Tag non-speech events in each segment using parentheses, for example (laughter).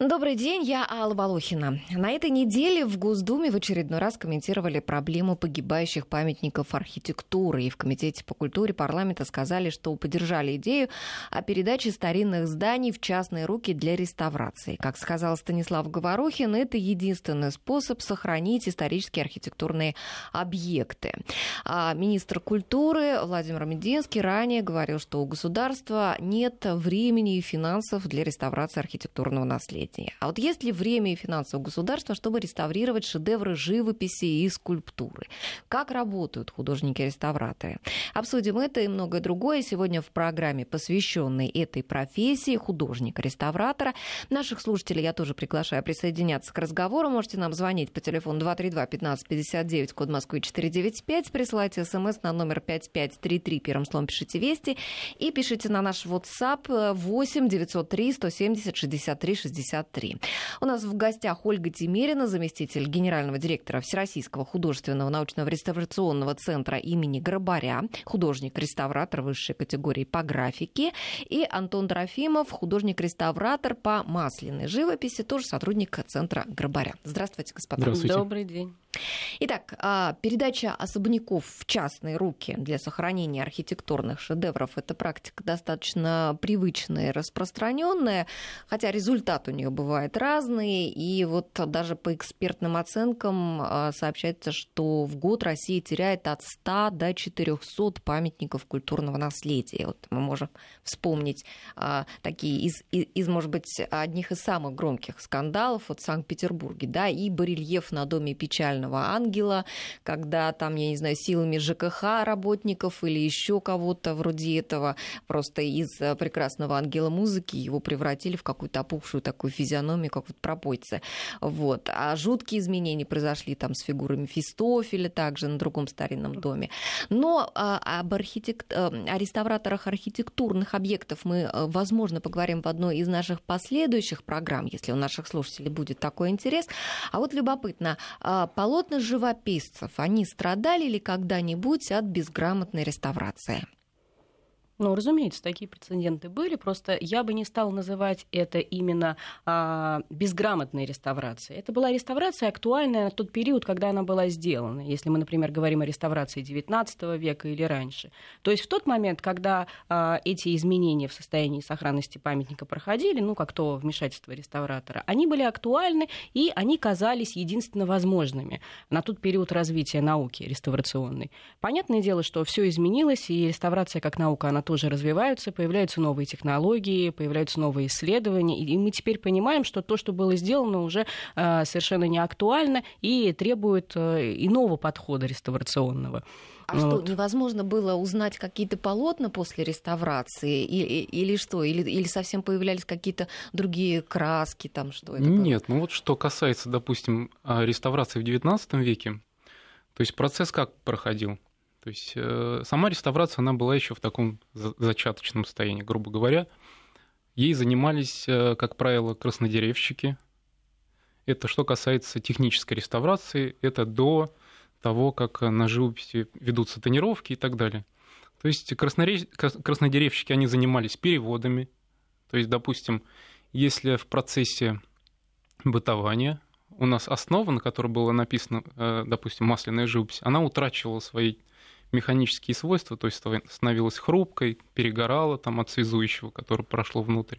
Добрый день, я Алла Волохина. На этой неделе в Госдуме в очередной раз комментировали проблему погибающих памятников архитектуры. И в Комитете по культуре парламента сказали, что поддержали идею о передаче старинных зданий в частные руки для реставрации. Как сказал Станислав Говорухин, это единственный способ сохранить исторические архитектурные объекты. А министр культуры Владимир Мединский ранее говорил, что у государства нет времени и финансов для реставрации архитектурного наследия столетия. А вот есть ли время и финансы у государства, чтобы реставрировать шедевры живописи и скульптуры? Как работают художники-реставраторы? Обсудим это и многое другое сегодня в программе, посвященной этой профессии художника-реставратора. Наших слушателей я тоже приглашаю присоединяться к разговору. Можете нам звонить по телефону 232-1559, код Москвы 495, присылайте смс на номер 5533, первым словом пишите «Вести», и пишите на наш WhatsApp 8 903 170 63 60 63. У нас в гостях Ольга Тимерина, заместитель генерального директора Всероссийского художественного научного реставрационного центра имени Грабаря, художник-реставратор высшей категории по графике, и Антон Трофимов, художник-реставратор по масляной живописи, тоже сотрудник центра Грабаря. Здравствуйте, господа. Здравствуйте. Добрый день. Итак, а, передача особняков в частные руки для сохранения архитектурных шедевров – это практика достаточно привычная и распространенная, хотя результат у нее бывает разный. И вот даже по экспертным оценкам а, сообщается, что в год Россия теряет от 100 до 400 памятников культурного наследия. Вот мы можем вспомнить а, такие из, из, может быть, одних из самых громких скандалов вот в Санкт-Петербурге, да, и барельеф на доме печального ангела, когда там, я не знаю, силами ЖКХ работников или еще кого-то вроде этого, просто из э, прекрасного ангела музыки его превратили в какую-то опухшую такую физиономию, как вот пропойцы. Вот. А жуткие изменения произошли там с фигурами Фистофеля, также на другом старинном доме. Но а, об архитект... Э, о реставраторах архитектурных объектов мы, э, возможно, поговорим в одной из наших последующих программ, если у наших слушателей будет такой интерес. А вот любопытно, а, полотна живописцев, они страдали ли когда-нибудь от безграмотной реставрации? Ну, разумеется, такие прецеденты были, просто я бы не стала называть это именно а, безграмотной реставрацией. Это была реставрация актуальная на тот период, когда она была сделана, если мы, например, говорим о реставрации XIX века или раньше. То есть в тот момент, когда а, эти изменения в состоянии сохранности памятника проходили, ну, как то вмешательство реставратора, они были актуальны, и они казались единственно возможными на тот период развития науки реставрационной. Понятное дело, что все изменилось, и реставрация как наука, она тоже развиваются, появляются новые технологии, появляются новые исследования, и мы теперь понимаем, что то, что было сделано, уже э, совершенно не актуально и требует э, иного подхода реставрационного. А вот. что, невозможно было узнать какие-то полотна после реставрации? Или, или что? Или, или совсем появлялись какие-то другие краски? Там, что это Нет, было? ну вот что касается, допустим, а, реставрации в XIX веке, то есть процесс как проходил? То есть э, сама реставрация, она была еще в таком зачаточном состоянии, грубо говоря. Ей занимались, э, как правило, краснодеревщики. Это что касается технической реставрации, это до того, как на живописи ведутся тонировки и так далее. То есть краснодеревщики, они занимались переводами. То есть, допустим, если в процессе бытования у нас основа, на которой было написано, э, допустим, масляная живопись, она утрачивала свои механические свойства, то есть становилась хрупкой, перегорала там от связующего, которое прошло внутрь.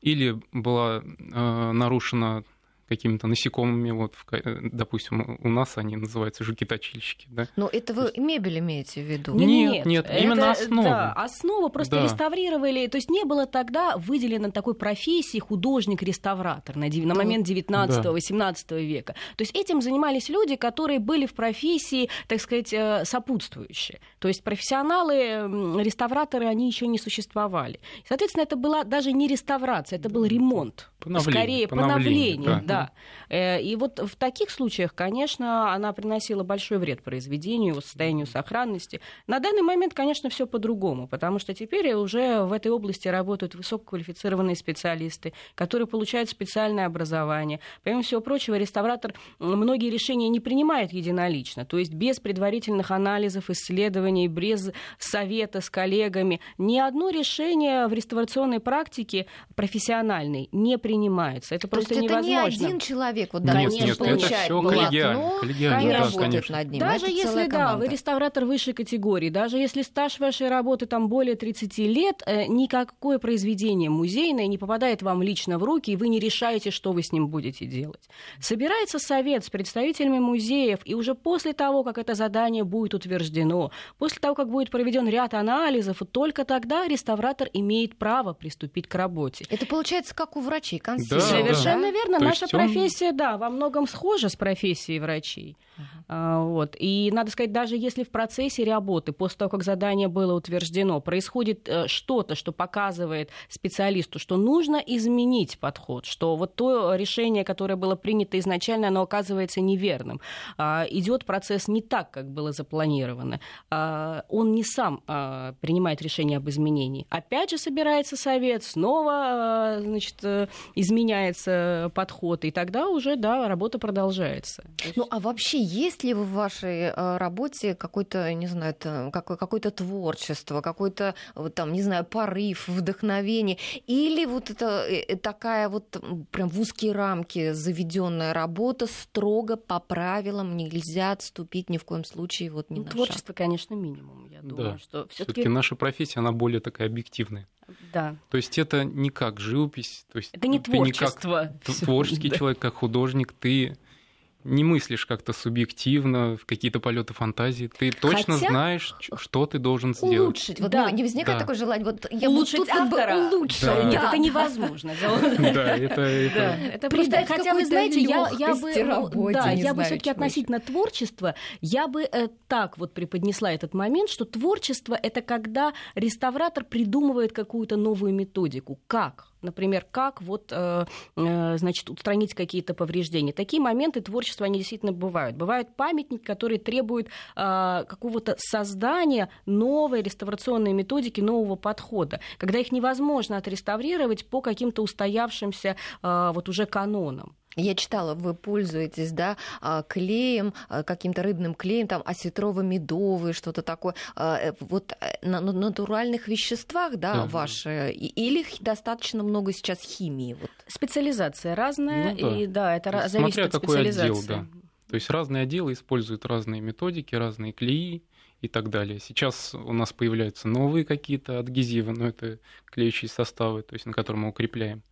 Или была э, нарушена какими-то насекомыми, вот, э, допустим, у нас они называются жуки-точильщики, да? Но это вы мебель имеете в виду? Нет, нет, нет это, именно основа. Да, основа просто да. реставрировали, то есть не было тогда выделено такой профессии художник-реставратор на, на момент 19-18 да. века. То есть этим занимались люди, которые были в профессии, так сказать, э, сопутствующие. То есть профессионалы, реставраторы, они еще не существовали. Соответственно, это была даже не реставрация, это был ремонт. Поновление, скорее поновление, поновление да Да. Э, и вот в таких случаях, конечно, она приносила большой вред произведению, его состоянию сохранности. На данный момент, конечно, все по-другому, потому что теперь уже в этой области работают высококвалифицированные специалисты, которые получают специальное образование. Помимо всего прочего, реставратор многие решения не принимает единолично, то есть без предварительных анализов, исследований, без совета с коллегами. Ни одно решение в реставрационной практике профессиональной не принимается. Это просто То есть невозможно. это не один человек, вот, Нет, допустим, нет, это получает всё полотно коллегиально, коллегиально, и да, работает конечно. над ним. Даже Это если, да, вы реставратор высшей категории, даже если стаж вашей работы там более 30 лет, э, никакое произведение музейное не попадает вам лично в руки, и вы не решаете, что вы с ним будете делать. Собирается совет с представителями музеев, и уже после того, как это задание будет утверждено, после того, как будет проведен ряд анализов, только тогда реставратор имеет право приступить к работе. Это получается как у врачей, Да, консилиум. Совершенно верно. То Наша профессия, да, во многом схожа с профессией врачей. А, вот. И надо сказать, даже если в процессе работы, после того, как задание было утверждено, происходит э, что-то, что показывает специалисту, что нужно изменить подход, что вот то решение, которое было принято изначально, оно оказывается неверным. А, идет процесс не так, как было запланировано. А, он не сам принимает решение об изменении. Опять же собирается совет, снова значит, э, изменяется подход, и тогда уже, да, работа продолжается. Есть- Ну, а вообще, есть ли в вашей э, работе какое-то, не знаю, какое-то творчество, какой-то, вот там, не знаю, порыв, вдохновение, или вот это э, э, такая вот прям в узкие рамки заведенная работа, строго по правилам, нельзя отступить ни в коем случае вот ни Ну, на шаг? творчество, конечно, минимум. Я думаю, Да. что Все-таки все-таки наша профессия, она более такая объективная. Да. То есть это не как живопись, то есть Это не ты не как творчество. творческий (laughs) человек, как художник, ты не мыслишь как-то субъективно, в какие-то полеты фантазии. Ты точно Хотя- знаешь, что ты должен сделать. Улучшить. Вот Да. не, возникает Да. такое желание, вот я Улучшить вот бы автора. улучшила. Да. Нет, Да. это невозможно. Да, это, это- Придать хотя вы знаете, я, я бы, работе, да, я бы все-таки чего относительно творчества, я бы э, так вот преподнесла этот момент, что творчество это когда реставратор придумывает какую-то новую методику, как Например, как вот, э, э, значит, устранить какие-то повреждения. Такие моменты творчества, они действительно бывают. Бывают памятники, которые требуют э, какого-то создания новой реставрационной методики, нового подхода, когда их невозможно отреставрировать по каким-то устоявшимся э, вот уже канонам. Я читала, вы пользуетесь, да, а, клеем, а, каким-то рыбным клеем, там, осетрово-медовый, что-то такое. А, э, Вот э, на на натуральных веществах, да, Да. ваши, или достаточно много сейчас химии? Вот. Специализация разная, Ну да. и да, это Смотря зависит от какой отдел, специализации. да. То есть разные отделы используют разные методики, разные клеи и так далее. Сейчас у нас появляются новые какие-то адгезивы, но это клеящие составы, то есть на котором мы укрепляем.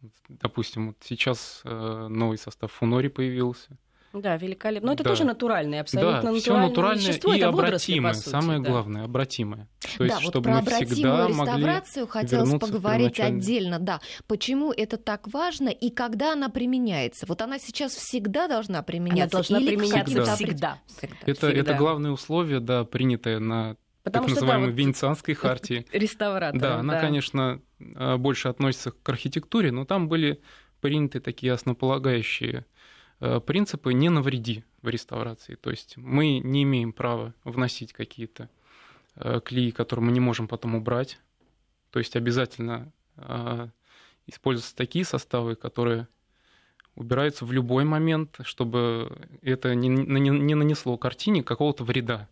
Вот, Допустим, вот сейчас э, новый состав фунори появился. Да, великолепно. Но это Да. тоже натуральное, абсолютно да, все натуральное натуральное вещество. и это водоросли, обратимое. по сути, Самое да. главное, обратимое. То да, есть, вот чтобы про мы обратимую всегда могли реставрацию хотелось поговорить отдельно, да. Почему это так важно и когда она применяется? Вот она сейчас всегда должна применяться? Она должна или применяться всегда. опред- всегда. Это, всегда. это главное условие, да, принятое на Потому так что, да, называемой вот Венецианской хартии. (laughs) реставратор. Да, она, конечно, э, больше относится к архитектуре, но там были приняты такие основополагающие э, принципы «не навреди» в реставрации. То есть мы не имеем права вносить какие-то э, клеи, которые мы не можем потом убрать. То есть обязательно используются такие составы, которые убираются в любой момент, чтобы это не, не- не нанесло картине какого-то вреда.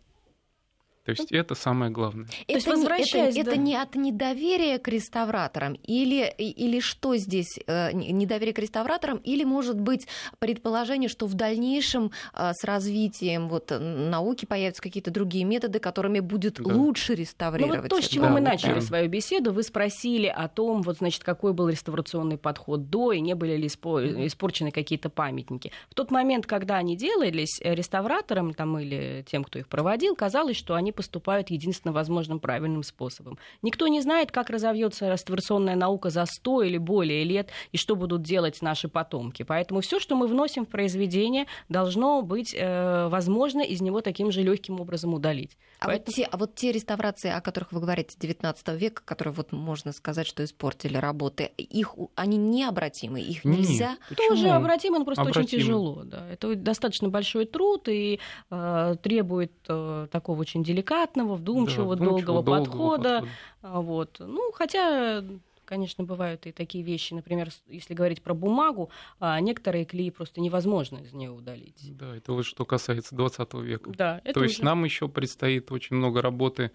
То есть это самое главное. есть, Это, не- возвращаясь, это, да. это не от недоверия к реставраторам или, или что здесь э, не- недоверие к реставраторам или может быть предположение, что в дальнейшем э, с развитием вот, науки появятся какие-то другие методы, которыми будет Да. лучше Ну реставрировать. вот то, с чего Да, мы вот начали верно. свою беседу, вы спросили о том, вот, значит, какой был реставрационный подход до, и не были ли испо- испорчены какие-то памятники. В тот момент, когда они делались, э, реставраторам там, или тем, кто их проводил, казалось, что они поступают единственно возможным правильным способом. Никто не знает, как разовьется растворционная наука за 100 или более лет, и что будут делать наши потомки. Поэтому все, что мы вносим в произведение, должно быть э, возможно из него таким же легким образом удалить. А, Поэтому... вот те, а вот те реставрации, о которых вы говорите, 19 века, которые вот можно сказать, что испортили работы, их они необратимы, их нельзя. Нет, Тоже обратимы, но просто обратимы. очень тяжело. Да. Это достаточно большой труд и э, требует э, такого очень деликатного, вдумчивого, да, долгого, долгого подхода. подхода. Вот. Ну, хотя конечно, бывают и такие вещи. Например, если говорить про бумагу, а, некоторые клеи просто невозможно из нее удалить. Да, это вот что касается 20 века. Да, это То уже... есть нам еще предстоит очень много работы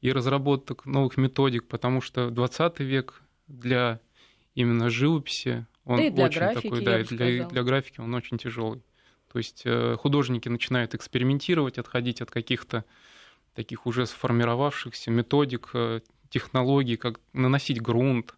и разработок новых методик, потому что 20 век для именно живописи, он да очень графики, такой, да, и для, для графики он очень тяжелый. То есть э, художники начинают экспериментировать, отходить от каких-то таких уже сформировавшихся методик, э, технологий, как наносить грунт,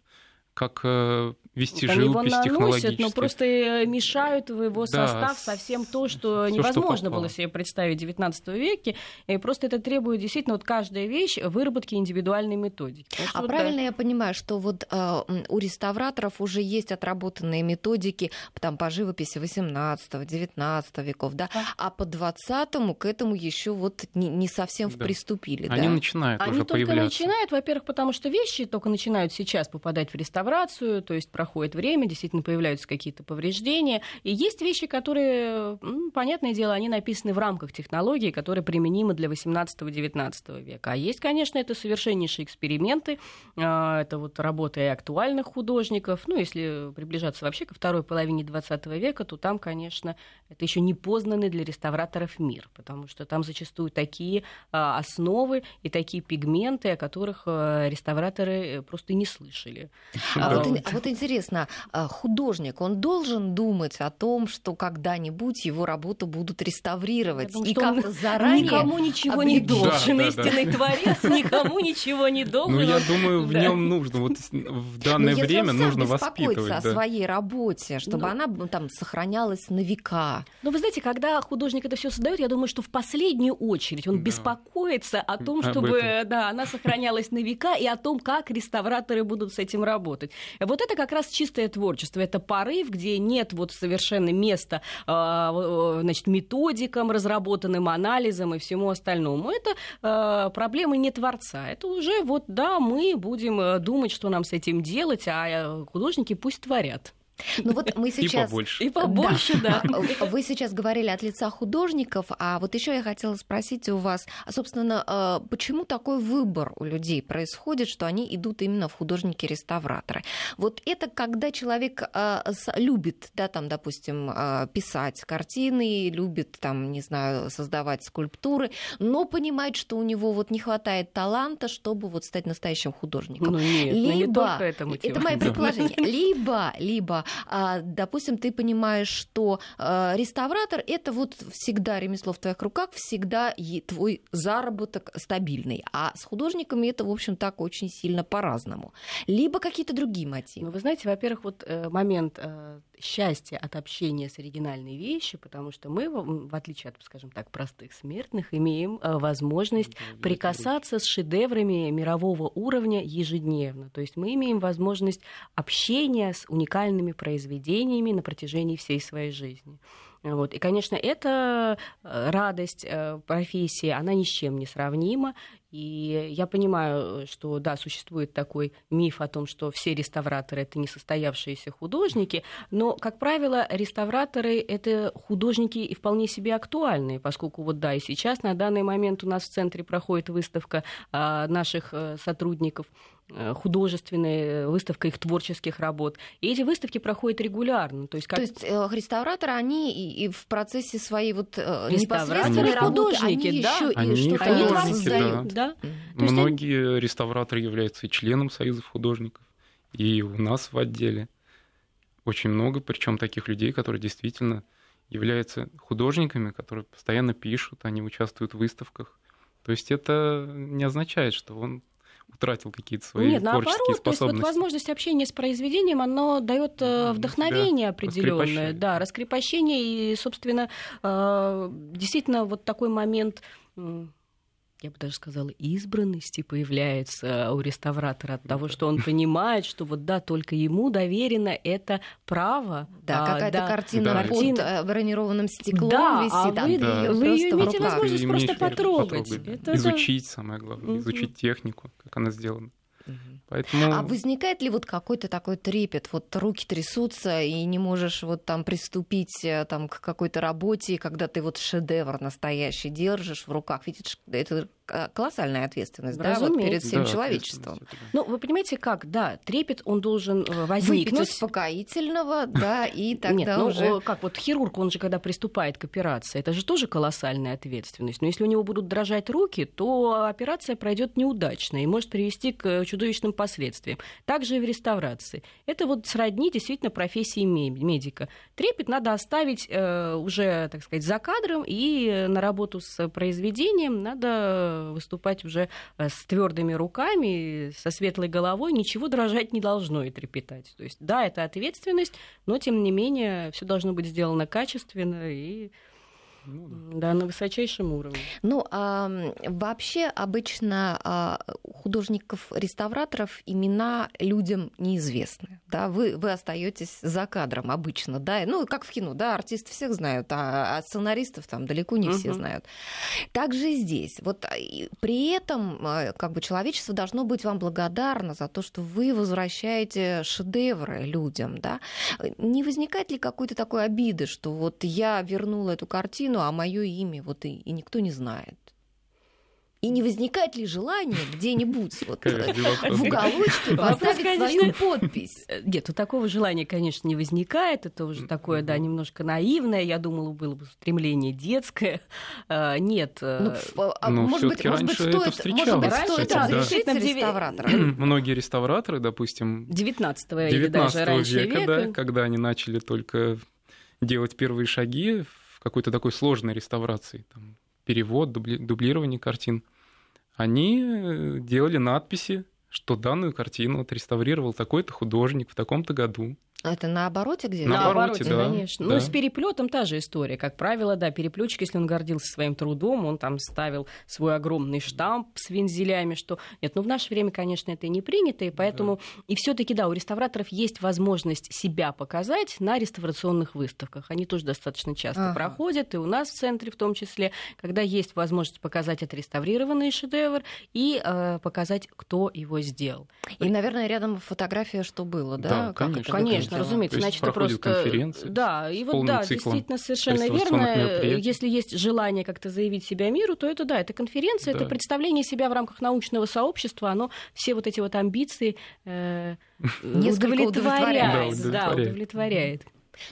как э, вести Они живопись его технологически. но просто э, мешают в его да, состав совсем то, что всё, невозможно что было себе представить в XIX веке. И просто это требует действительно вот каждая вещь выработки индивидуальной методики. а вот правильно да. я понимаю, что вот э, у реставраторов уже есть отработанные методики там, по живописи XVIII-XIX веков, да? да? А по XX к этому еще вот не, не совсем да. приступили. Они да? начинают Они уже только появляться. начинают, во-первых, потому что вещи только начинают сейчас попадать в реставрацию, реставрацию, то есть проходит время, действительно появляются какие-то повреждения. И есть вещи, которые, ну, понятное дело, они написаны в рамках технологии, которые применимы для 18-19 века. А есть, конечно, это совершеннейшие эксперименты, а, это вот работа и актуальных художников. Ну, если приближаться вообще ко второй половине 20 века, то там, конечно, это еще не познанный для реставраторов мир, потому что там зачастую такие а, основы и такие пигменты, о которых а, реставраторы э, просто не слышали. А вот, а вот интересно, а художник, он должен думать о том, что когда-нибудь его работу будут реставрировать думаю, и как-то заранее никому ничего не должен, да, истинный да, творец никому ничего не должен. Ну я думаю, в нем нужно вот в данное ну, время нужно воспитывать о своей работе, чтобы ну. она там сохранялась на века. Ну вы знаете, когда художник это все создает, я думаю, что в последнюю очередь он беспокоится о том, чтобы да, она сохранялась на века и о том, как реставраторы будут с этим работать. Вот это как раз чистое творчество. Это порыв, где нет вот совершенно места а, значит, методикам, разработанным анализом и всему остальному. Это а, проблемы не творца. Это уже вот, да, мы будем э, думать, что нам с этим делать, а э, художники пусть творят. Ну вот мы сейчас... И побольше. И побольше, да. да. Вы сейчас говорили от лица художников, а вот еще я хотела спросить у вас, а, собственно, а, почему такой выбор у людей происходит, что они идут именно в художники-реставраторы? Вот это когда человек а, любит, да, там, допустим, писать картины, любит, там, не знаю, создавать скульптуры, но понимает, что у него вот не хватает таланта, чтобы вот стать настоящим художником. Ну нет, либо, ну не только это мотивация. Это мое предположение. Либо, либо допустим, ты понимаешь, что а, реставратор это вот всегда ремесло в твоих руках, всегда твой заработок стабильный, а с художниками это, в общем, так очень сильно по-разному. Либо какие-то другие мотивы. Ну, вы знаете, во-первых, вот э, момент э, счастья от общения с оригинальной вещью, потому что мы, в отличие от, скажем так, простых смертных, имеем э, возможность прикасаться с шедеврами мирового уровня ежедневно. То есть мы имеем возможность общения с уникальными произведениями на протяжении всей своей жизни. Вот. И, конечно, эта э, радость э, профессии, она ни с чем не сравнима. И я понимаю, что, да, существует такой миф о том, что все реставраторы — это несостоявшиеся художники, но, как правило, реставраторы — это художники и вполне себе актуальные, поскольку вот, да, и сейчас на данный момент у нас в центре проходит выставка а, наших э, сотрудников художественная выставка их творческих работ. И эти выставки проходят регулярно. То есть, как... То есть э, реставраторы, они и, и в процессе своей вот э, непосредственной работы, художники, они да? еще они и что-то они создают. Да. Да? Многие есть... реставраторы являются и членом Союза художников, и у нас в отделе очень много, причем таких людей, которые действительно являются художниками, которые постоянно пишут, они участвуют в выставках. То есть это не означает, что он утратил какие-то свои Нет, творческие наоборот, способности. То есть вот возможность общения с произведением, оно дает э, вдохновение определенное, да, раскрепощение и, собственно, э, действительно вот такой момент я бы даже сказала, избранности появляется у реставратора от того, что он понимает, что вот да, только ему доверено это право. Да, а, какая-то да, картина да. под э, бронированным стеклом Да, висит, а а вы- Да. вы в имеете возможность просто потрогать. потрогать, Это изучить, самое главное, изучить технику, как она сделана. Поэтому А возникает ли вот какой-то такой трепет? Вот руки трясутся, и не можешь вот там приступить э, там, к какой-то работе, когда ты вот шедевр настоящий держишь в руках. Видишь, это колоссальная ответственность, да, вот перед всем да, человечеством. да. Ну, вы понимаете, как, да, трепет, он должен э, Выпить возникнуть. успокоительного, да, и тогда Нет, ну, уже... о, как вот хирург, он же когда приступает к операции, это же тоже колоссальная ответственность. Но если у него будут дрожать руки, то операция пройдет неудачно и может привести к э, чудовищным последствиям. Также и в реставрации. Это вот сродни действительно профессии ме- медика. Трепет надо оставить э, уже, так сказать, за кадром, и э, на работу с произведением надо выступать уже э, с твердыми руками, со светлой головой, ничего дрожать не должно и трепетать. То есть, да, это ответственность, но тем не менее все должно быть сделано качественно и Ну да. да, на высочайшем уровне. Ну, а, вообще обычно а, художников-реставраторов имена людям неизвестны. Да? Вы, вы остаетесь за кадром обычно, да, ну, как в кино, да, артисты всех знают, а, а сценаристов там далеко не все Мгм. знают. Также и здесь. Вот а, и при этом а, как бы человечество должно быть вам благодарно за то, что вы возвращаете шедевры людям, да. Не возникает ли какой-то такой обиды, что вот я вернула эту картину, а мое имя вот и, и никто не знает? И не возникает ли желание где-нибудь вот, в уголочке поставить свою подпись? Э, Нет, у такого желания, конечно, не возникает. Это уже такое, да, немножко наивное. Я думала, было бы стремление детское. А, Нет. э, Ну, ф- а Ну, может быть, стоит, разрешить реставраторам? Многие реставраторы, допустим, 19 или даже 19 раньше века, века. да, когда они начали только делать первые шаги в какой-то такой сложной реставрации, там, перевод, дубли- дублирование картин, они э, делали надписи, что данную картину отреставрировал такой-то художник в таком-то году. Это на обороте где-то? На На обороте, обороте, да, конечно. да. Ну, с переплетом та же история. Как правило, да, переплетчик, если он гордился своим трудом, он там ставил свой огромный штамп с вензелями, что... Нет, ну, в наше время, конечно, это не принято, и поэтому... И все таки да, у реставраторов есть возможность себя показать на реставрационных выставках. Они тоже достаточно часто Ага. проходят, и у нас в центре в том числе, когда есть возможность показать отреставрированный шедевр и э, показать, кто его сделал. И, наверное, рядом фотография, что было, да? Да, Как конечно, это Конечно, выглядело? разумеется. То Значит, это проходят просто... конференции Да, и вот да, циклом действительно, совершенно верно. Если есть желание как-то заявить себя миру, то это да, это конференция, это Да. представление себя в рамках научного сообщества, оно все вот эти вот амбиции э, удовлетворяет. удовлетворяет. Да, Да, удовлетворяет.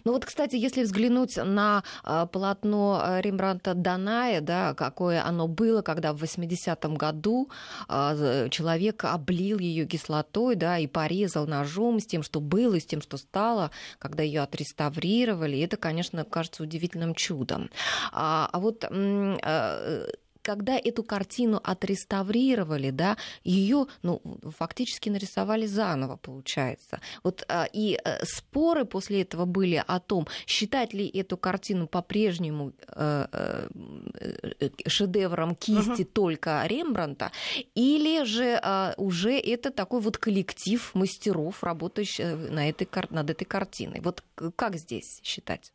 Ну вот, кстати, если взглянуть на а, полотно а, Рембранта Даная, да, какое оно было, когда в 80-м году а, человек облил ее кислотой, да, и порезал ножом с тем, что было, с тем, что стало, когда ее отреставрировали, это, конечно, кажется удивительным чудом. А, а вот а, когда эту картину отреставрировали, да, ее, ну, фактически нарисовали заново, получается. Вот а, и э, споры после этого были о том, считать ли эту картину по-прежнему э, э, шедевром кисти только Рембранта, или же а, уже это такой вот коллектив мастеров, работающих на этой, над этой картиной. Вот как здесь считать?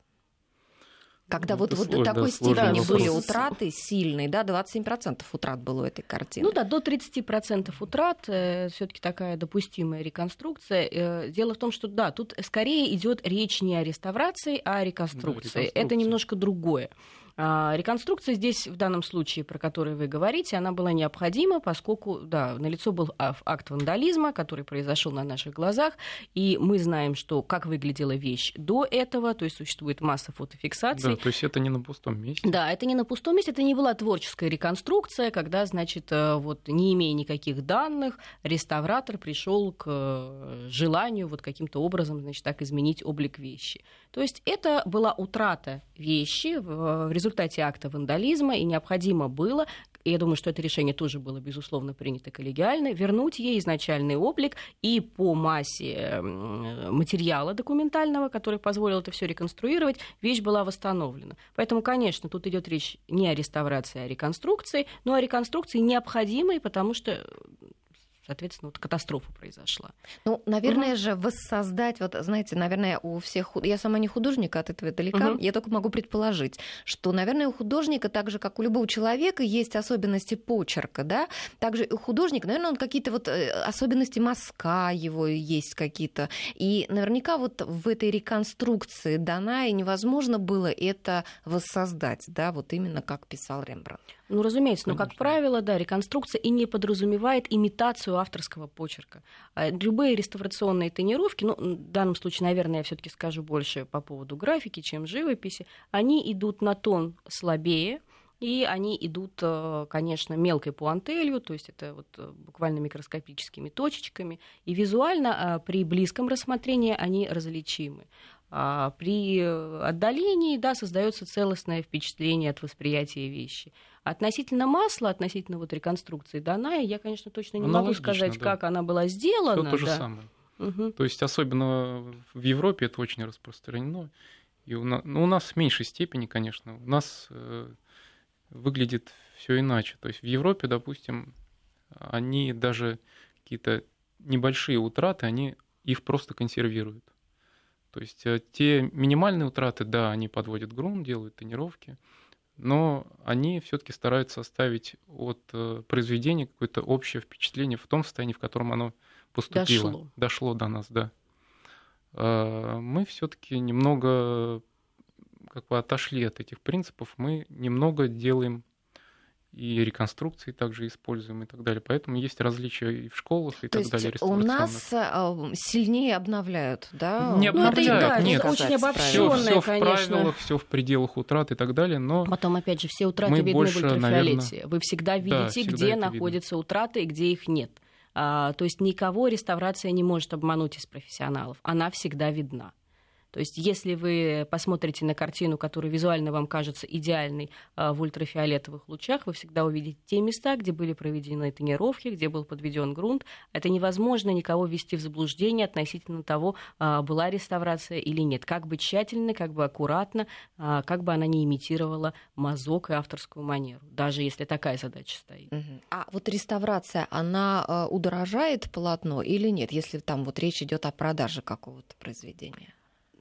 Когда Ну, вот, это вот до сложно, такой сложный степени вопрос. были утраты сильные, да, 27% утрат было у этой картины. Ну да, до 30% утрат все-таки такая допустимая реконструкция. Э, Дело в том, что да, тут скорее идет речь не о реставрации, а о реконструкции. Это реконструкция. немножко другое. А, Реконструкция здесь, в данном случае, про который вы говорите, она была необходима, поскольку, да, налицо был акт вандализма, который произошел на наших глазах, и мы знаем, что как выглядела вещь до этого, то есть существует масса фотофиксаций. Да, то есть это не на пустом месте. Да, это не на пустом месте, это не была творческая реконструкция, когда, значит, э, вот не имея никаких данных, реставратор пришел к э, желанию вот каким-то образом, значит, так изменить облик вещи. То есть это была утрата вещи в в результате акта вандализма, и необходимо было и я думаю, что это решение тоже было, безусловно, принято коллегиально, вернуть ей изначальный облик и по массе материала документального, который позволил это все реконструировать, вещь была восстановлена. Поэтому, конечно, тут идет речь не о реставрации, а о реконструкции, но о реконструкции необходимой, потому что соответственно, вот катастрофа произошла. Ну, наверное угу. же воссоздать, вот, знаете, наверное, у всех... Я сама не художник, от этого далека, угу. я только могу предположить, что, наверное, у художника, так же, как у любого человека, есть особенности почерка, да? Также у художника, наверное, он какие-то вот э, особенности мазка его есть какие-то. И наверняка вот в этой реконструкции дана, и невозможно было это воссоздать, да, вот именно как писал Рембрандт. Ну, разумеется, но, как правило, да, реконструкция и не подразумевает имитацию авторского почерка. А любые реставрационные тренировки, ну, в данном случае, наверное, я все таки скажу больше по поводу графики, чем живописи, они идут на тон слабее, и они идут, э, конечно, мелкой пуантелью, то есть это вот э, буквально микроскопическими точечками, и визуально а, при близком рассмотрении они различимы. А при отдалении да, создается целостное впечатление от восприятия вещи. Относительно масла, относительно вот реконструкции Даная, я, конечно, точно не могу сказать, да. как она была сделана. Все то же да. самое. Угу. То есть особенно в Европе это очень распространено. И у нас, ну, у нас в меньшей степени, конечно. У нас э, выглядит все иначе. То есть в Европе, допустим, они даже какие-то небольшие утраты, они их просто консервируют. То есть э, те минимальные утраты, да, они подводят грунт, делают тренировки, но они все-таки стараются оставить от э, произведения какое-то общее впечатление в том состоянии, в котором оно поступило. Дошло, Дошло до нас, да. А, мы все-таки немного как бы отошли от этих принципов, мы немного делаем и реконструкции также используем и так далее. Поэтому есть различия и в школах и То так далее. У нас а, сильнее обновляют, да? Не обновляют, ну, это и нет. Очень обобщенное, все, все в правилах, все в пределах утрат и так далее, но Потом, опять же, все утраты видны больше, в ультрафиолете. Наверное... Вы всегда видите, да, всегда где находятся видно. утраты и где их нет. А, то есть никого реставрация не может обмануть из профессионалов. Она всегда видна. То есть если вы посмотрите на картину, которая визуально вам кажется идеальной а, в ультрафиолетовых лучах, вы всегда увидите те места, где были проведены тренировки, где был подведен грунт. Это невозможно никого ввести в заблуждение относительно того, а, была реставрация или нет. Как бы тщательно, как бы аккуратно, а, как бы она не имитировала мазок и авторскую манеру, даже если такая задача стоит. А вот реставрация, она удорожает полотно или нет, если там вот речь идет о продаже какого-то произведения?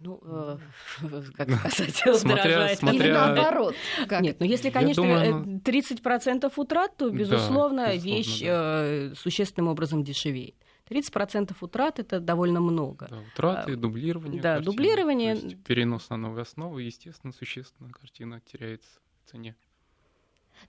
Ну, э, (laughs) как сказать, смотря, смотря... Или наоборот. Как? Нет, ну если, конечно, думаю, 30% ну, утрат, то, безусловно, да, вещь да. э, существенным образом дешевеет. 30% утрат это довольно много. Да, утраты, а, дублирование. Да, картины, дублирование. перенос на новую основу, естественно, существенно картина теряется в цене.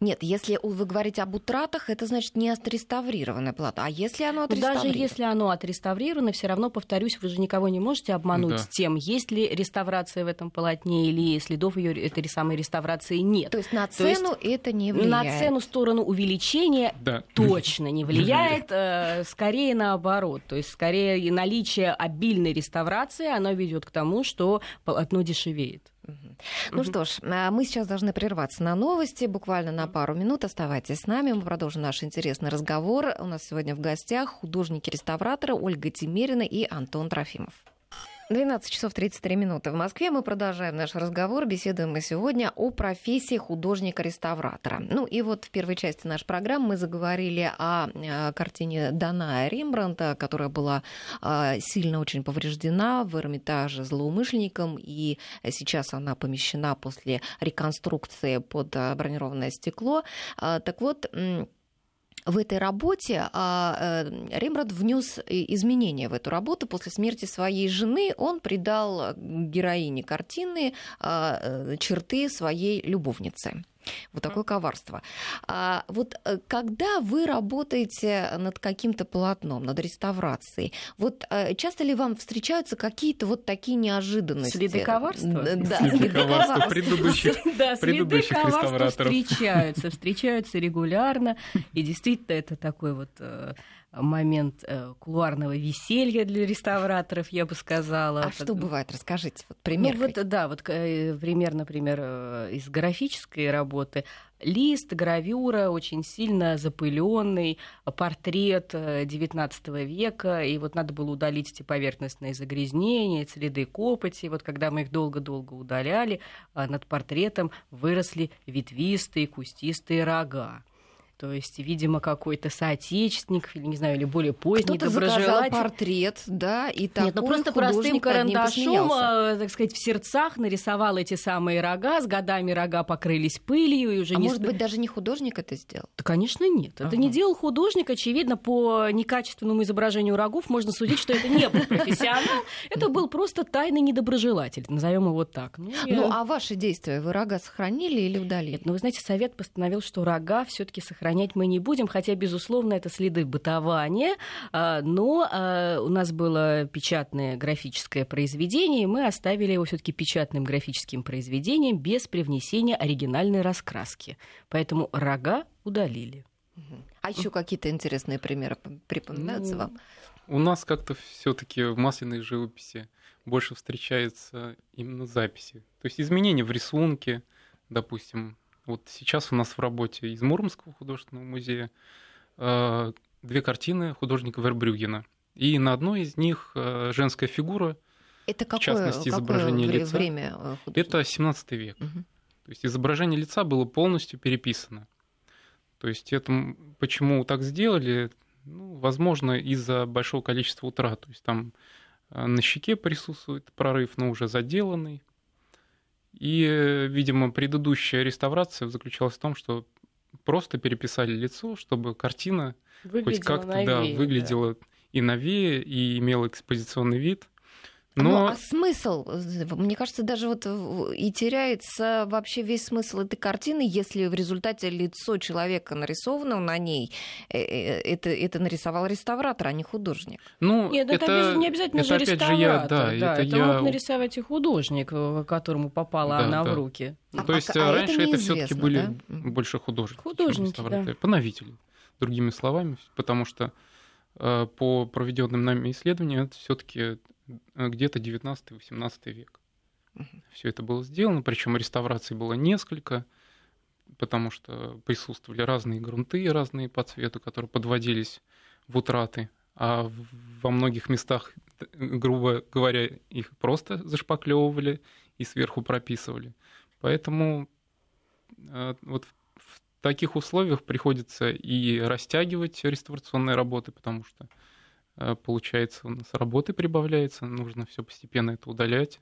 Нет, если вы говорите об утратах, это значит не отреставрированное плато. А если оно отреставрировано? Даже если оно отреставрировано, все равно, повторюсь, вы же никого не можете обмануть да. тем, есть ли реставрация в этом полотне или следов ее этой самой реставрации нет. То есть на цену есть, это не влияет? На цену сторону увеличения да. точно не влияет. (laughs) Э, скорее наоборот. То есть скорее наличие обильной реставрации, оно ведет к тому, что полотно дешевеет. Ну что ж, а мы сейчас должны прерваться на новости, буквально на пару минут. Оставайтесь с нами, мы продолжим наш интересный разговор. У нас сегодня в гостях художники-реставраторы Ольга Тимерина и Антон Трофимов. 12 часов 33 минуты в Москве. Мы продолжаем наш разговор. Беседуем мы сегодня о профессии художника-реставратора. Ну и вот в первой части нашей программы мы заговорили о, о картине Даная Рембранта, которая была э, сильно очень повреждена в Эрмитаже злоумышленником, и сейчас она помещена после реконструкции под э, бронированное стекло. Э, так вот, в этой работе а, э, Рембрандт внес изменения в эту работу. После смерти своей жены он придал героине картины а, э, черты своей любовницы. Вот такое коварство. А вот э, когда вы работаете над каким-то полотном, над реставрацией, вот э, часто ли вам встречаются какие-то вот такие неожиданности? Следы коварства? Да, следы коварства предыдущих, (laughs) да, предыдущих следы коварства встречаются, встречаются регулярно, и действительно это такой вот э, момент э, кулуарного веселья для реставраторов, я бы сказала. А что бывает? Расскажите, вот пример. Ну, вот, да, вот э, пример, например, э, из графической работы. Лист, гравюра, очень сильно запыленный, портрет XIX века, и вот надо было удалить эти поверхностные загрязнения, следы копоти. Вот когда мы их долго-долго удаляли, над портретом выросли ветвистые, кустистые рога. То есть, видимо, какой-то соотечественник, или не знаю, или более поздний Кто-то доброжелатель. портрет, да, и такой Нет, ну просто простым карандашом, э, так сказать, в сердцах нарисовал эти самые рога, с годами рога покрылись пылью и уже а не... может быть, даже не художник это сделал? Да, конечно, нет. Это ага. не делал художник. Очевидно, по некачественному изображению рогов можно судить, что это не был профессионал. (laughs) Это был просто тайный недоброжелатель, назовем его так. Ну, ну а ваши действия, вы рога сохранили или удалили? Нет, ну, вы знаете, совет постановил, что рога все таки сохранили сохранять мы не будем, хотя, безусловно, это следы бытования, а, но а, у нас было печатное графическое произведение, и мы оставили его все таки печатным графическим произведением без привнесения оригинальной раскраски. Поэтому рога удалили. А еще какие-то интересные примеры припоминаются ну, вам? У нас как-то все-таки в масляной живописи больше встречается именно записи. То есть изменения в рисунке, допустим, вот сейчас у нас в работе из Муромского художественного музея э, две картины художника Вербрюгена. И на одной из них э, женская фигура, это какое, в частности, изображение какое лица. время э, Это 17 век. Угу. То есть изображение лица было полностью переписано. То есть это почему так сделали? Ну, возможно, из-за большого количества утрат. То есть там на щеке присутствует прорыв, но уже заделанный. И, видимо, предыдущая реставрация заключалась в том, что просто переписали лицо, чтобы картина выглядела хоть как-то да, выглядела да. и новее, и имела экспозиционный вид. Но... Ну, а смысл? Мне кажется, даже вот и теряется вообще весь смысл этой картины, если в результате лицо человека нарисовано на ней, э, э, это, это нарисовал реставратор, а не художник. Ну, Нет, это, это не обязательно это, же реставратор. Же я, да, да, это, это я... мог нарисовать и художник, э, которому попала да, она да. в руки. А То есть а раньше это, это все-таки были да? больше художники, художники чем да. поновители, другими словами, потому что по проведенным нами исследованиям это все-таки Э, где-то 19-18 век. Угу. Все это было сделано, причем реставраций было несколько, потому что присутствовали разные грунты, разные по цвету, которые подводились в утраты, а во многих местах, грубо говоря, их просто зашпаклевывали и сверху прописывали. Поэтому э, вот в таких условиях приходится и растягивать реставрационные работы, потому что Э, получается, у нас работы прибавляется, нужно все постепенно это удалять.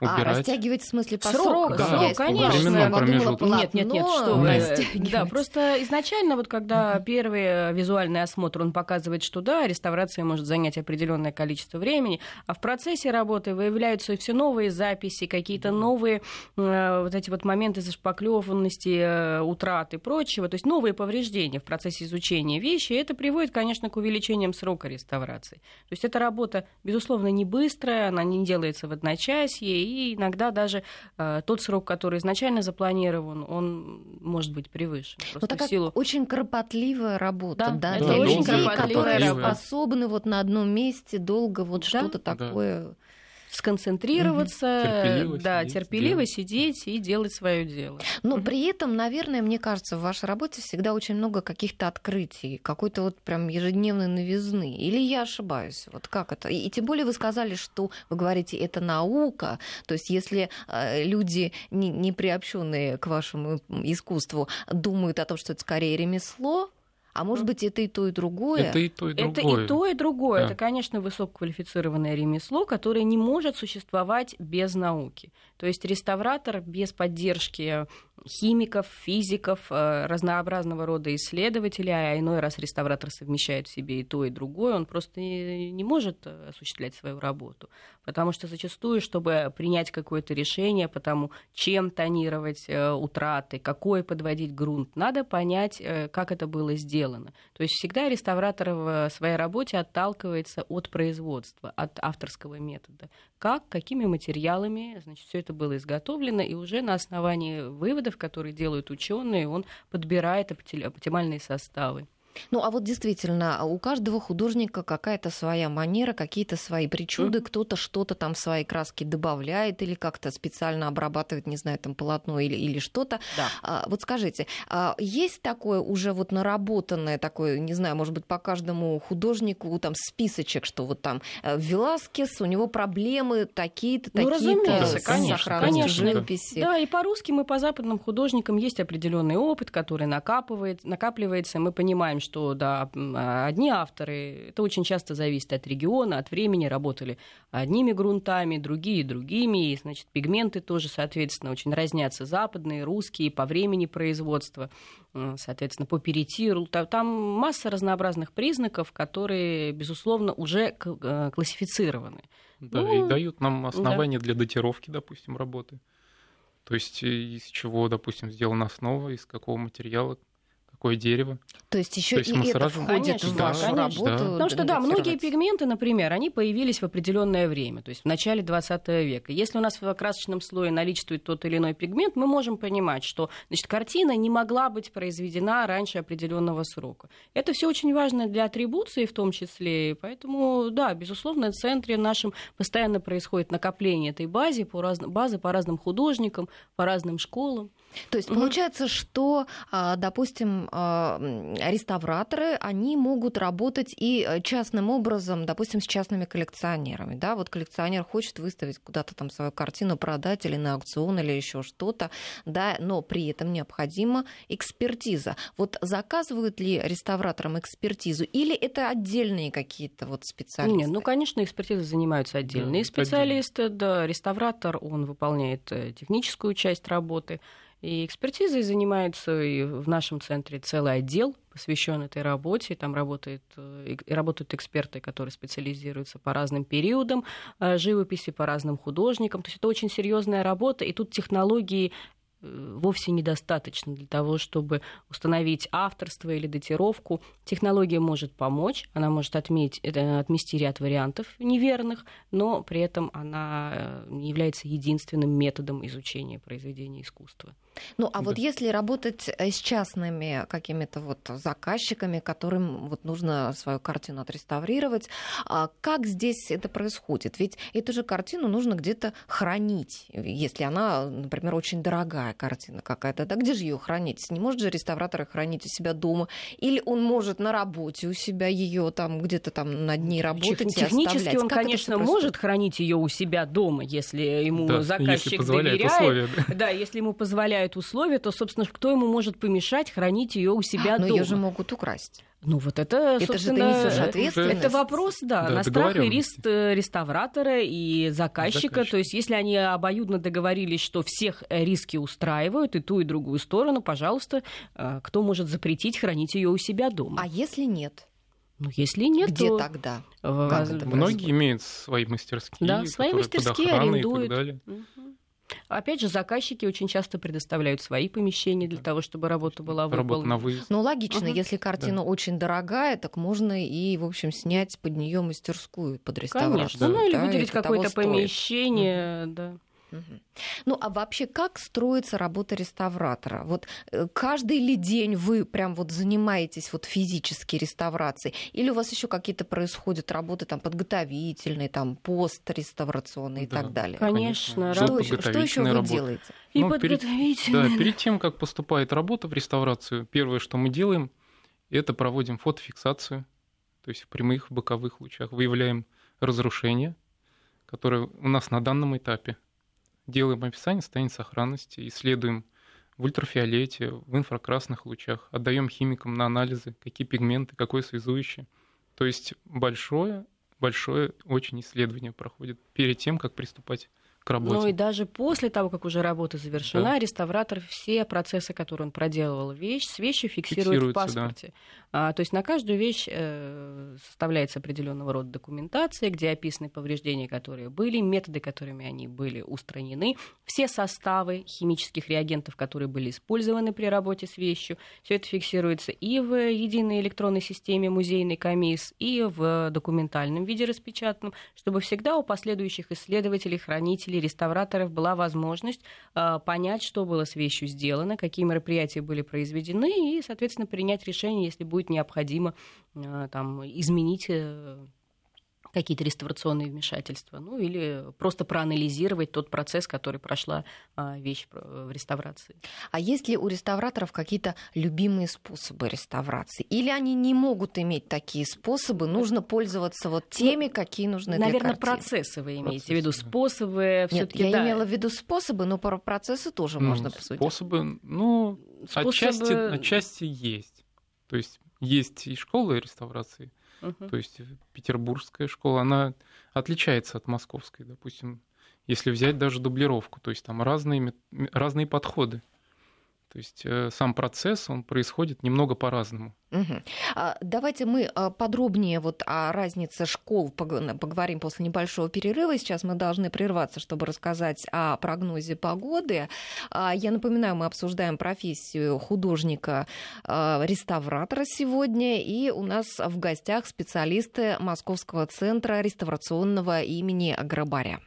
А, убирать. А, растягивать в смысле по срок, сроку? Да, срок, конечно. Подумала, нет, нет, нет, что Да, просто изначально, вот когда первый визуальный осмотр, он показывает, что да, реставрация может занять определенное количество времени, а в процессе работы выявляются все новые записи, какие-то новые э, вот эти вот моменты зашпаклеванности, э, утраты и прочего, то есть новые повреждения в процессе изучения вещи, и это приводит, конечно, к увеличениям срока реставрации. То есть эта работа, безусловно, не быстрая, она не делается в одночасье, и иногда даже э, тот срок, который изначально запланирован, он может быть превышен. Просто такая силу... очень кропотливая работа, да, да, это да, очень людей, которые способны вот на одном месте долго вот да? что-то такое... Да сконцентрироваться, терпеливо да, сидеть, терпеливо делать. сидеть и делать свое дело. Но при этом, наверное, мне кажется, в вашей работе всегда очень много каких-то открытий, какой-то вот прям ежедневной новизны. Или я ошибаюсь? Вот как это? И, тем более вы сказали, что вы говорите, это наука. То есть если э, люди, не, не приобщенные к вашему искусству, думают о том, что это скорее ремесло, а может быть, это и то, и другое? Это и то, и другое. Это и то, и другое. Да. Это, конечно, высококвалифицированное ремесло, которое не может существовать без науки. То есть реставратор без поддержки химиков, физиков, э, разнообразного рода исследователей, а иной раз реставратор совмещает в себе и то, и другое, он просто не может э, осуществлять свою работу. Потому что зачастую, чтобы принять какое-то решение по тому, чем тонировать э, утраты, какой подводить грунт, надо понять, как это было сделано. То есть всегда реставратор в своей работе отталкивается от производства, от авторского метода. Как, какими материалами, значит, все это было изготовлено, и уже на основании выводов, которые делают ученые, он подбирает оптимальные составы. Ну, а вот действительно, у каждого художника какая-то своя манера, какие-то свои причуды, mm-hmm. кто-то что-то там в свои краски добавляет или как-то специально обрабатывает, не знаю, там полотно или, или что-то. Да. А, вот скажите, а есть такое уже вот наработанное такое, не знаю, может быть, по каждому художнику там списочек, что вот там э, Веласкес, у него проблемы такие-то, ну, такие-то с конечно, конечно. живописи. Да, и по русским, и по западным художникам есть определенный опыт, который накапывает, накапливается, мы понимаем, что да, одни авторы, это очень часто зависит от региона, от времени, работали одними грунтами, другие другими, и, значит, пигменты тоже, соответственно, очень разнятся, западные, русские, по времени производства, соответственно, по перитиру. Там масса разнообразных признаков, которые, безусловно, уже э, классифицированы. Да, ну, и дают нам основания да. для датировки, допустим, работы. То есть из чего, допустим, сделана основа, из какого материала, какое дерево. То есть еще и это сразу... входит конечно, в вашу конечно. работу. Да. Потому что, да, многие пигменты, например, они появились в определенное время, то есть в начале 20 века. Если у нас в красочном слое наличествует тот или иной пигмент, мы можем понимать, что значит, картина не могла быть произведена раньше определенного срока. Это все очень важно для атрибуции в том числе, поэтому, да, безусловно, в центре нашем постоянно происходит накопление этой базы по, раз... базы по разным художникам, по разным школам. То есть угу. получается, что, а, допустим, а, реставраторы, они могут работать и э, частным образом, допустим, с частными коллекционерами. Да? Вот коллекционер хочет выставить куда-то там свою картину, продать или на аукцион, или еще что-то, да, но при этом необходима экспертиза. Вот заказывают ли реставраторам экспертизу или это отдельные какие-то вот специалисты? Нет, ну, конечно, экспертизой занимаются отдельные да, специалисты. Отдельно. Да, реставратор, он выполняет э, техническую часть работы, и экспертизой занимается и в нашем центре целый отдел, посвящен этой работе. Там работает, э, работают эксперты, которые специализируются по разным периодам э, живописи, по разным художникам. То есть это очень серьезная работа, и тут технологии Э, вовсе недостаточно для того, чтобы установить авторство или датировку. Технология может помочь, она может отметить, э, отмести ряд вариантов неверных, но при этом она не является единственным методом изучения произведения искусства. Ну, а да. вот если работать с частными какими-то вот заказчиками, которым вот нужно свою картину отреставрировать, а как здесь это происходит? Ведь эту же картину нужно где-то хранить, если она, например, очень дорогая картина какая-то, да где же ее хранить? Не может же реставратор хранить у себя дома? Или он может на работе у себя ее там где-то там над ней работать Технически оставлять? он, как конечно, может хранить ее у себя дома, если ему да, заказчик если доверяет. Условия, да. да, если ему позволяют условия, то, собственно, кто ему может помешать хранить ее у себя а, дома? Но ее же могут украсть. Ну вот это, это же ты несешь ответственность. Это вопрос, да, да на страх и риск э, реставратора и заказчика. Заказчик. То есть если они обоюдно договорились, что всех э, риски устраивают и ту и другую сторону, пожалуйста, э, кто может запретить хранить ее у себя дома? А если нет? Ну, если нет, где то... тогда? Многие имеют свои мастерские, да, свои мастерские арендуют. И так далее. Опять же, заказчики очень часто предоставляют свои помещения для того, чтобы работа была выполнена. на выезд. Ну, логично, угу. если картина да. очень дорогая, так можно и, в общем, снять под нее мастерскую, под реставрацию. Конечно, да. ну или да, выделить какое-то помещение, угу. да. Ну, а вообще, как строится работа реставратора? Вот э, каждый ли день вы прям вот занимаетесь вот физически реставрацией? Или у вас еще какие-то происходят работы там подготовительные, там постреставрационные и так далее? Конечно. Что, еще, что еще вы работы. делаете? И ну, подготовительные. Перед, да, перед тем, как поступает работа в реставрацию, первое, что мы делаем, это проводим фотофиксацию, то есть в прямых, боковых лучах выявляем разрушения, которые у нас на данном этапе делаем описание состояния сохранности, исследуем в ультрафиолете, в инфракрасных лучах, отдаем химикам на анализы, какие пигменты, какое связующее. То есть большое, большое очень исследование проходит перед тем, как приступать к работе. Ну и даже после того, как уже работа завершена, да. реставратор все процессы, которые он проделывал вещь, с вещью фиксирует в паспорте. Да. А, то есть на каждую вещь э, составляется определенного рода документация, где описаны повреждения, которые были, методы, которыми они были устранены, все составы химических реагентов, которые были использованы при работе с вещью. Все это фиксируется и в единой электронной системе музейный комисс, и в документальном виде распечатанном, чтобы всегда у последующих исследователей, хранителей или реставраторов была возможность э, понять, что было с вещью сделано, какие мероприятия были произведены, и, соответственно, принять решение, если будет необходимо там, изменить какие-то реставрационные вмешательства, ну или просто проанализировать тот процесс, который прошла а, вещь в реставрации. А есть ли у реставраторов какие-то любимые способы реставрации? Или они не могут иметь такие способы? Нужно пользоваться вот теми, какие нужны Наверное, для картины? процессы вы имеете процессы, в виду, способы Нет, я да. имела в виду способы, но про процессы тоже ну, можно посудить. Способы, ну, способы... Отчасти, отчасти есть. То есть есть и школы реставрации, Угу. То есть петербургская школа, она отличается от московской, допустим, если взять даже дублировку, то есть там разные, разные подходы. То есть э, сам процесс, он происходит немного по-разному. Угу. Давайте мы а, подробнее вот о разнице школ поговорим после небольшого перерыва. Сейчас мы должны прерваться, чтобы рассказать о прогнозе погоды. А, я напоминаю, мы обсуждаем профессию художника-реставратора сегодня, и у нас в гостях специалисты Московского центра реставрационного имени Агробаря.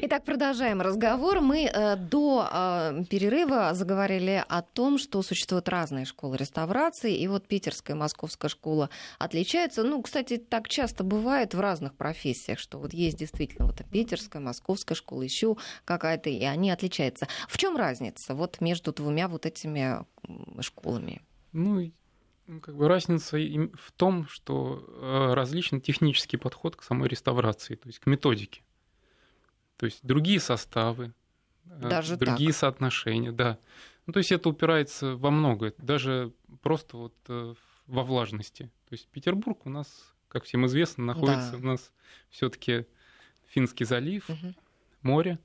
Итак, продолжаем разговор. Мы э, до э, перерыва заговорили о том, что существуют разные школы реставрации, и вот питерская и московская школа отличаются. Ну, кстати, так часто бывает в разных профессиях, что вот есть действительно вот питерская, московская школа, еще какая-то, и они отличаются. В чем разница вот между двумя вот этими школами? Ну, как бы разница в том, что э, различен технический подход к самой реставрации, то есть к методике. То есть другие составы, э, Даже другие так. соотношения, да. Ну, то есть это упирается во многое, даже просто вот э, во влажности. То есть Петербург у нас, как всем известно, находится да. у нас все-таки Финский залив, угу. море.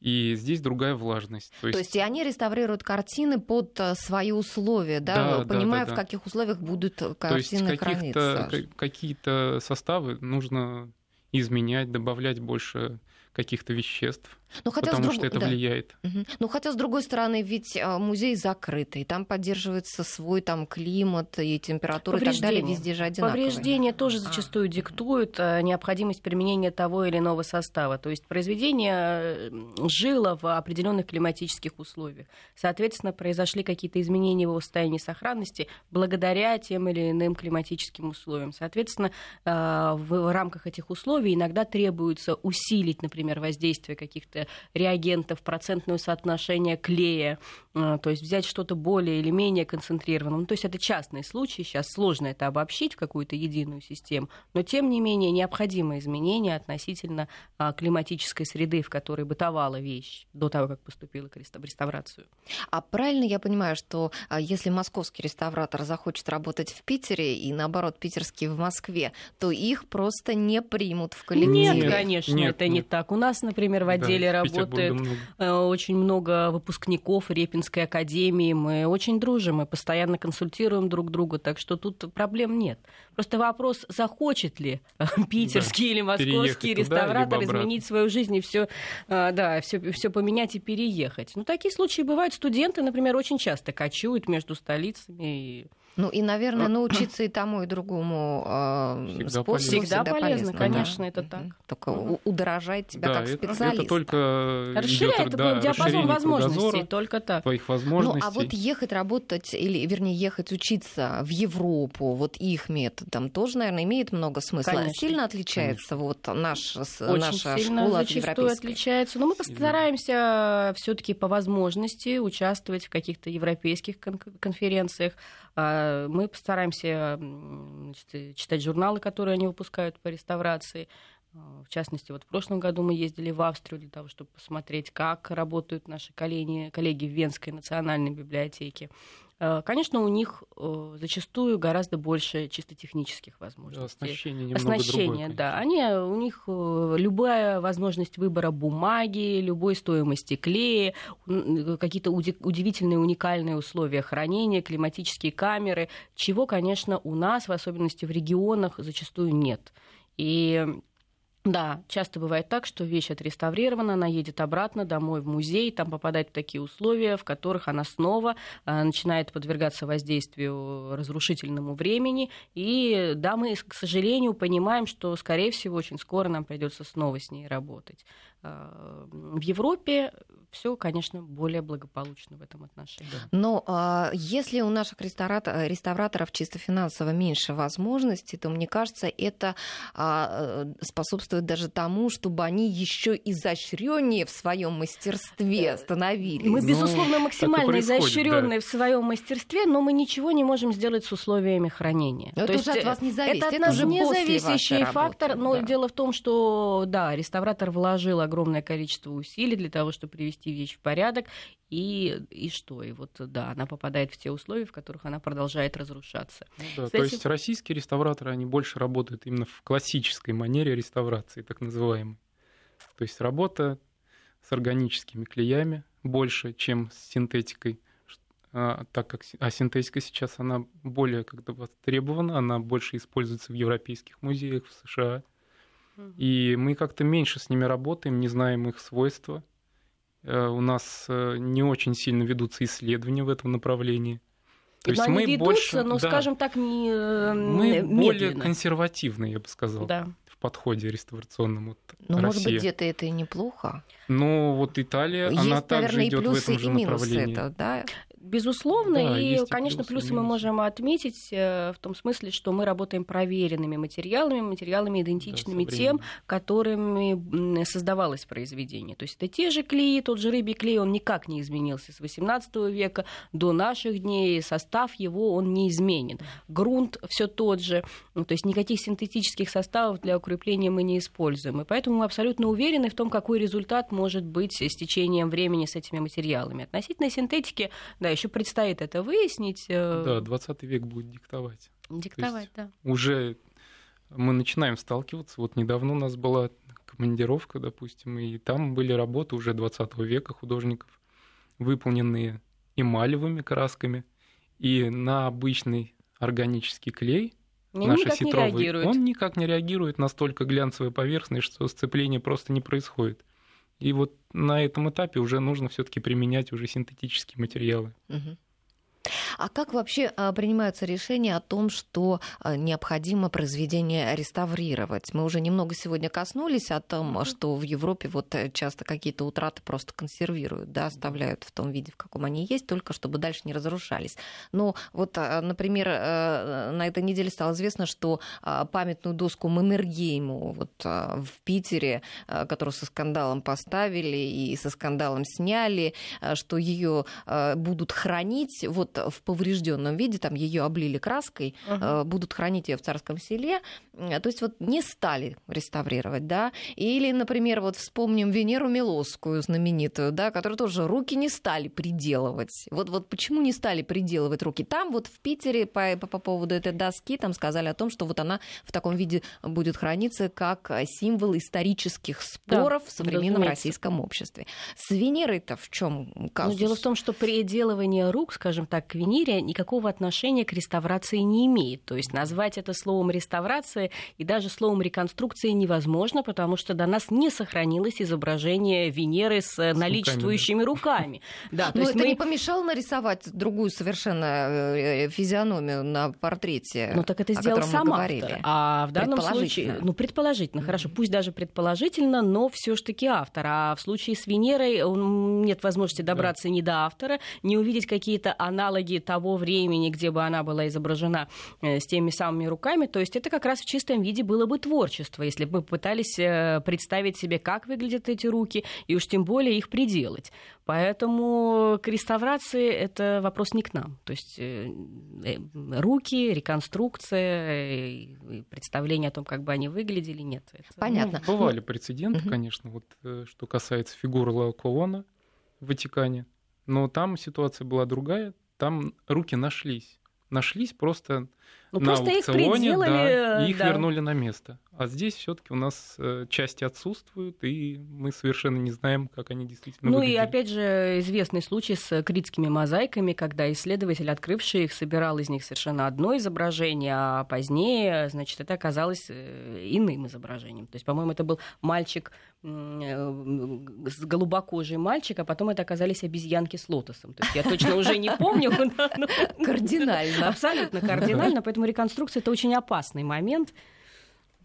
И здесь другая влажность. То есть... То есть и они реставрируют картины под э, свои условия, да, да понимая, да, да, в каких условиях будут картины То есть храниться. Какие-то составы нужно изменять, добавлять больше каких-то веществ, ну, хотя потому друг... что это да. влияет. Угу. Ну, хотя, с другой стороны, ведь а, музей закрытый, там поддерживается свой там климат и температура и так далее, везде же одинаковые. Повреждения тоже зачастую диктуют а, необходимость применения того или иного состава. То есть произведение жило в определенных климатических условиях. Соответственно, произошли какие-то изменения в его состоянии сохранности благодаря тем или иным климатическим условиям. Соответственно, а, в рамках этих условий иногда требуется усилить, например, воздействие каких-то реагентов, процентное соотношение клея, то есть взять что-то более или менее концентрированное. Ну, то есть это частные случаи, сейчас сложно это обобщить в какую-то единую систему, но тем не менее необходимы изменения относительно а, климатической среды, в которой бытовала вещь до того, как поступила в реставрацию. А правильно я понимаю, что а, если московский реставратор захочет работать в Питере и наоборот питерский в Москве, то их просто не примут в коллектив? Нет, конечно, нет, это нет. не так. У нас, например, в отделе работает много. Э, очень много выпускников Репинской академии. Мы очень дружим, мы постоянно консультируем друг друга, так что тут проблем нет. Просто вопрос, захочет ли питерский да. или московский реставратор изменить свою жизнь и все, э, да, все, все поменять и переехать. Ну, такие случаи бывают. Студенты, например, очень часто кочуют между столицами и ну и, наверное, научиться и тому, и другому э, всегда способу полезно. всегда, всегда полезно, полезно, конечно, да. это так. Только удорожает тебя да, как специалиста. Это, это только расширяет идет, да, диапазон возможностей, только так. Твоих возможностей. Ну а вот ехать работать или, вернее, ехать учиться в Европу, вот их методом тоже, наверное, имеет много смысла. Конечно. Сильно отличается Конечно. вот наш, Очень наша сильно, школа от европейской? отличается. Но мы постараемся все-таки по возможности участвовать в каких-то европейских конференциях а, мы постараемся значит, читать журналы, которые они выпускают по реставрации. А, в частности, вот в прошлом году мы ездили в Австрию для того, чтобы посмотреть, как работают наши коллеги, коллеги в Венской национальной библиотеке. А, конечно, у них э, зачастую гораздо больше чисто технических возможностей. Оснащение немного Оснащение, другое, да. Они, у них э, любая возможность выбора бумаги, любой стоимости клея, какие-то удивительные уникальные условия хранения, климатические камеры, чего, конечно, у нас, в особенности в регионах, зачастую нет. И да, часто бывает так, что вещь отреставрирована, она едет обратно домой в музей, там попадает в такие условия, в которых она снова э, начинает подвергаться воздействию разрушительному времени. И да, мы, к сожалению, понимаем, что, скорее всего, очень скоро нам придется снова с ней работать. В Европе все, конечно, более благополучно в этом отношении. Но а, если у наших реставратор, реставраторов чисто финансово меньше возможностей, то мне кажется, это а, способствует даже тому, чтобы они еще изощреннее в своем мастерстве э, становились. Мы, ну, безусловно, максимально изощренные да. в своем мастерстве, но мы ничего не можем сделать с условиями хранения. Но то это есть, уже от вас не зависит. Это, это от нас независящий фактор. Но да. дело в том, что да, реставратор вложил огромное количество усилий для того, чтобы привести вещь в порядок, и, и что? И вот, да, она попадает в те условия, в которых она продолжает разрушаться. Ну, да, Кстати, то есть российские реставраторы, они больше работают именно в классической манере реставрации, так называемой. То есть работа с органическими клеями больше, чем с синтетикой, а, так как а синтетика сейчас она более как-то востребована, она больше используется в европейских музеях, в США. И мы как-то меньше с ними работаем, не знаем их свойства. Э, у нас э, не очень сильно ведутся исследования в этом направлении. То есть мы ведутся, больше, но, да, скажем так, не э, Мы медленно. более консервативные, я бы сказал, да. в подходе реставрационном. Вот, но, Россия. может быть, где-то это и неплохо. Ну, вот Италия, Есть, она наверное, также идет в этом же направлении. Это, да? Безусловно, да, и, конечно, плюсы, плюсы мы можем отметить э, в том смысле, что мы работаем проверенными материалами, материалами идентичными да, тем, которыми создавалось произведение. То есть это те же клеи, тот же рыбий клей, он никак не изменился с XVIII века до наших дней, состав его он не изменен. Грунт все тот же, ну, то есть никаких синтетических составов для укрепления мы не используем. И поэтому мы абсолютно уверены в том, какой результат может быть с течением времени с этими материалами. Относительно синтетики, да, еще предстоит это выяснить. Э, да, 20 век будет диктовать. Диктовать, да. Уже мы начинаем сталкиваться. Вот недавно у нас была командировка, допустим, и там были работы уже 20 века художников, выполненные эмалевыми красками. И на обычный органический клей он наши никак ситровые, не реагирует. он никак не реагирует, настолько глянцевая поверхность, что сцепление просто не происходит. И вот на этом этапе уже нужно все-таки применять уже синтетические материалы. Угу. А как вообще а, принимаются решения о том, что а, необходимо произведение реставрировать? Мы уже немного сегодня коснулись о том, что в Европе вот э, часто какие-то утраты просто консервируют, да, оставляют в том виде, в каком они есть, только чтобы дальше не разрушались. Но вот, а, например, э, на этой неделе стало известно, что памятную доску Маннергейму вот в Питере, которую со скандалом поставили и со скандалом сняли, что ее будут хранить вот в поврежденном виде, там ее облили краской, uh-huh. будут хранить ее в царском селе. Э, то есть вот не стали реставрировать, да. Или, например, вот вспомним Венеру Милосскую знаменитую, да, которую тоже руки не стали приделывать. Вот, вот почему не стали приделывать руки? Там вот в Питере по, по, по поводу этой доски там сказали о том, что вот она в таком виде будет храниться как символ исторических споров да, в современном российском обществе. С Венерой-то в чем казус? Ну, дело в том, что приделывание рук, скажем так, к Венере никакого отношения к реставрации не имеет. То есть назвать это словом реставрация и даже словом реконструкция невозможно, потому что до нас не сохранилось изображение Венеры с, с наличествующими руками. (laughs) Да, то Но есть это мы... не помешало нарисовать другую совершенно э, физиономию на портрете. Ну так это сделал сам автор. А в данном случае, ну предположительно, хорошо, пусть даже предположительно, но все же таки автор. А в случае с Венерой нет возможности добраться да. ни до автора, не увидеть какие-то аналоги того времени, где бы она была изображена э, с теми самыми руками. То есть это как раз в чистом виде было бы творчество, если бы мы пытались э, представить себе, как выглядят эти руки, и уж тем более их приделать. Поэтому к реставрации это вопрос не к нам. То есть э, руки, реконструкция, представление о том, как бы они выглядели, нет. Это... Понятно. Ну, бывали прецеденты, угу. конечно, вот что касается фигуры Лаокоона в Ватикане. Но там ситуация была другая там руки нашлись. Нашлись просто ну, на просто аукционе, их да, и их да. вернули на место. А здесь все-таки у нас э, части отсутствуют, и мы совершенно не знаем, как они действительно Ну выглядели. и опять же известный случай с критскими мозаиками, когда исследователь, открывший их, собирал из них совершенно одно изображение, а позднее, значит, это оказалось э, иным изображением. То есть, по-моему, это был мальчик э, с голубокожий мальчик, а потом это оказались обезьянки с лотосом. То есть я точно уже не помню. (laughs) Кардинально. Абсолютно кардинально, поэтому реконструкция это очень опасный момент.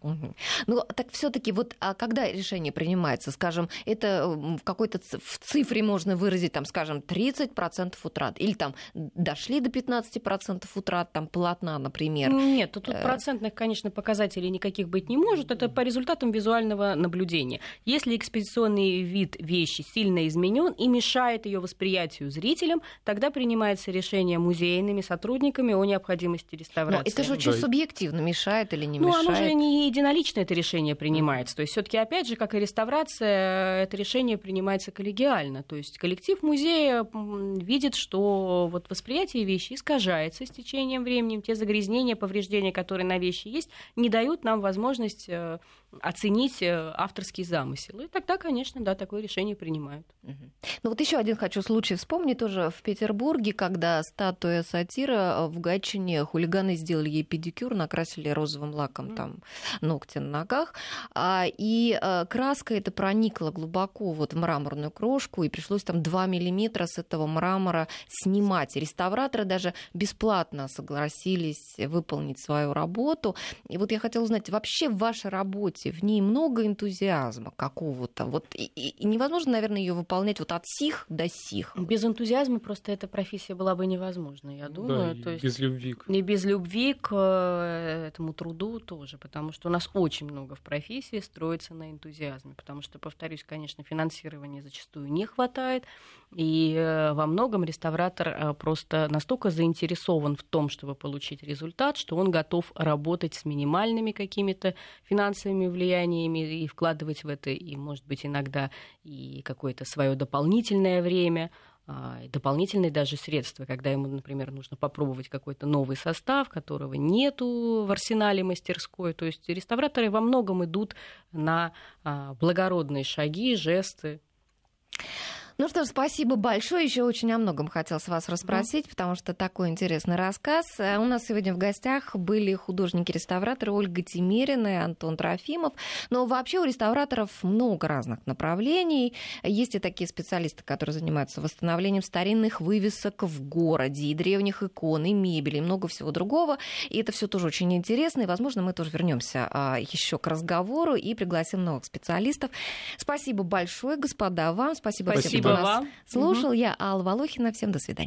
Угу. Ну, так все-таки вот а когда решение принимается, скажем, это в какой-то в цифре можно выразить, там, скажем, 30% утрат, или там дошли до 15% утрат, там, полотна, например. Нет, тут э. процентных, конечно, показателей никаких быть не может, это по результатам визуального наблюдения. Если экспедиционный вид вещи сильно изменен и мешает ее восприятию зрителям, тогда принимается решение музейными сотрудниками о необходимости реставрации. Но это же очень да. субъективно, мешает или не ну, мешает. Ну, оно же не единолично это решение принимается. То есть все-таки, опять же, как и реставрация, это решение принимается коллегиально. То есть коллектив музея видит, что вот восприятие вещи искажается с течением времени, те загрязнения, повреждения, которые на вещи есть, не дают нам возможность э, оценить э, авторский замысел. И тогда, конечно, да, такое решение принимают. Ну вот еще один хочу случай вспомнить тоже в Петербурге, когда статуя сатира в Гатчине хулиганы сделали ей педикюр, накрасили розовым лаком там ногти на ногах, а, и э, краска это проникла глубоко вот в мраморную крошку, и пришлось там 2 миллиметра с этого мрамора снимать. И реставраторы даже бесплатно согласились выполнить свою работу. И вот я хотела узнать, вообще в вашей работе работе, в ней много энтузиазма какого-то. Вот, и, и невозможно, наверное, ее выполнять вот от сих до сих. Без энтузиазма просто эта профессия была бы невозможна, я думаю. Да, То есть, без любви. И без любви к э, этому труду тоже, потому что у нас очень много в профессии строится на энтузиазме, потому что, повторюсь, конечно, финансирования зачастую не хватает, и э, во многом реставратор э, просто настолько заинтересован в том, чтобы получить результат, что он готов работать с минимальными какими-то финансовыми влияниями и вкладывать в это, и, может быть, иногда и какое-то свое дополнительное время, а, дополнительные даже средства, когда ему, например, нужно попробовать какой-то новый состав, которого нету в арсенале мастерской. То есть реставраторы во многом идут на а, благородные шаги, жесты. Ну что ж, спасибо большое. Еще очень о многом хотел с вас расспросить, да. потому что такой интересный рассказ. Э, у нас сегодня в гостях были художники-реставраторы Ольга Тимерина и Антон Трофимов. Но вообще у реставраторов много разных направлений. Есть и такие специалисты, которые занимаются восстановлением старинных вывесок в городе, и древних икон, и мебели, и много всего другого. И это все тоже очень интересно. И, возможно, мы тоже вернемся а, еще к разговору и пригласим новых специалистов. Спасибо большое, господа, вам. Спасибо, Спасибо нас слушал. Угу. Я Алла Волохина. Всем до свидания.